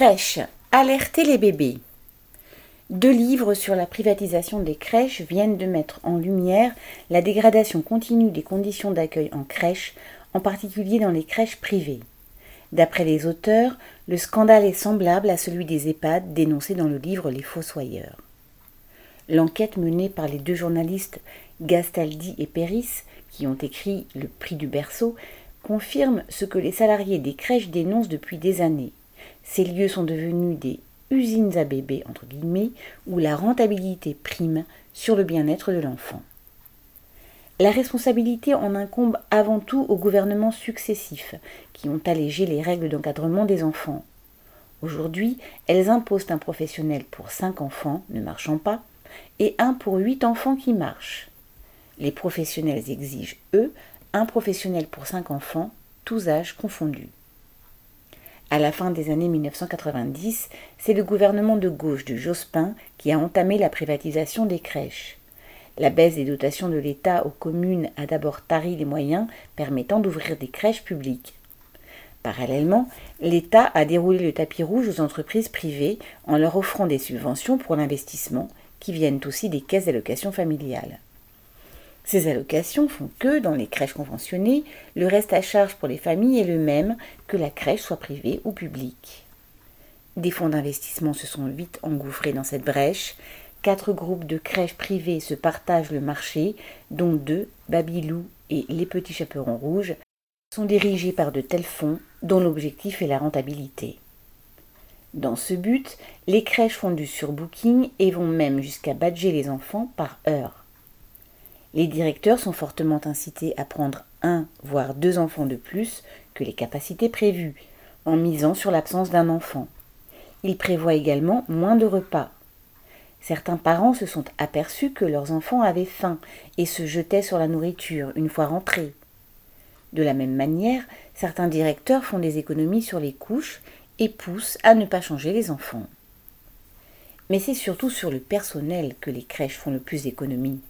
Crèche. Alerter les bébés. Deux livres sur la privatisation des crèches viennent de mettre en lumière la dégradation continue des conditions d'accueil en crèche, en particulier dans les crèches privées. D'après les auteurs, le scandale est semblable à celui des EHPAD dénoncé dans le livre Les Fossoyeurs. L'enquête menée par les deux journalistes Gastaldi et Péris, qui ont écrit Le prix du berceau, confirme ce que les salariés des crèches dénoncent depuis des années. Ces lieux sont devenus des usines à bébés, entre guillemets, où la rentabilité prime sur le bien-être de l'enfant. La responsabilité en incombe avant tout aux gouvernements successifs, qui ont allégé les règles d'encadrement des enfants. Aujourd'hui, elles imposent un professionnel pour cinq enfants ne marchant pas et un pour huit enfants qui marchent. Les professionnels exigent, eux, un professionnel pour cinq enfants, tous âges confondus. À la fin des années 1990, c'est le gouvernement de gauche de Jospin qui a entamé la privatisation des crèches. La baisse des dotations de l'État aux communes a d'abord tari les moyens permettant d'ouvrir des crèches publiques. Parallèlement, l'État a déroulé le tapis rouge aux entreprises privées en leur offrant des subventions pour l'investissement qui viennent aussi des caisses d'allocation familiale. Ces allocations font que, dans les crèches conventionnées, le reste à charge pour les familles est le même que la crèche soit privée ou publique. Des fonds d'investissement se sont vite engouffrés dans cette brèche. Quatre groupes de crèches privées se partagent le marché, dont deux, Babylou et Les Petits Chaperons Rouges, sont dirigés par de tels fonds dont l'objectif est la rentabilité. Dans ce but, les crèches font du surbooking et vont même jusqu'à badger les enfants par heure. Les directeurs sont fortement incités à prendre un, voire deux enfants de plus que les capacités prévues, en misant sur l'absence d'un enfant. Ils prévoient également moins de repas. Certains parents se sont aperçus que leurs enfants avaient faim et se jetaient sur la nourriture une fois rentrés. De la même manière, certains directeurs font des économies sur les couches et poussent à ne pas changer les enfants. Mais c'est surtout sur le personnel que les crèches font le plus d'économies.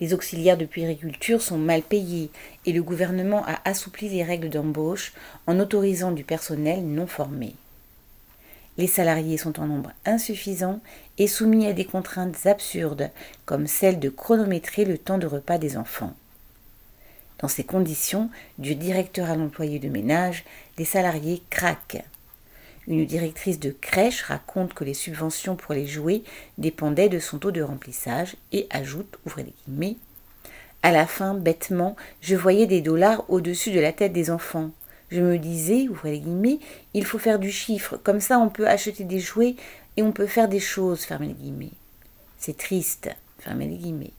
Les auxiliaires de puériculture sont mal payés et le gouvernement a assoupli les règles d'embauche en autorisant du personnel non formé. Les salariés sont en nombre insuffisant et soumis à des contraintes absurdes comme celle de chronométrer le temps de repas des enfants. Dans ces conditions, du directeur à l'employé de ménage, les salariés craquent. Une directrice de crèche raconte que les subventions pour les jouets dépendaient de son taux de remplissage et ajoute, ouvrez les guillemets, à la fin, bêtement, je voyais des dollars au-dessus de la tête des enfants. Je me disais, ouvrez les guillemets, il faut faire du chiffre, comme ça on peut acheter des jouets et on peut faire des choses, fermez les guillemets. C'est triste, fermez les guillemets.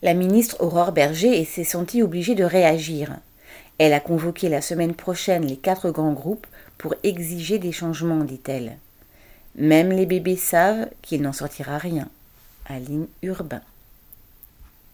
La ministre Aurore Berger s'est sentie obligée de réagir. Elle a convoqué la semaine prochaine les quatre grands groupes pour exiger des changements, dit-elle. Même les bébés savent qu'il n'en sortira rien. Aline Urbain.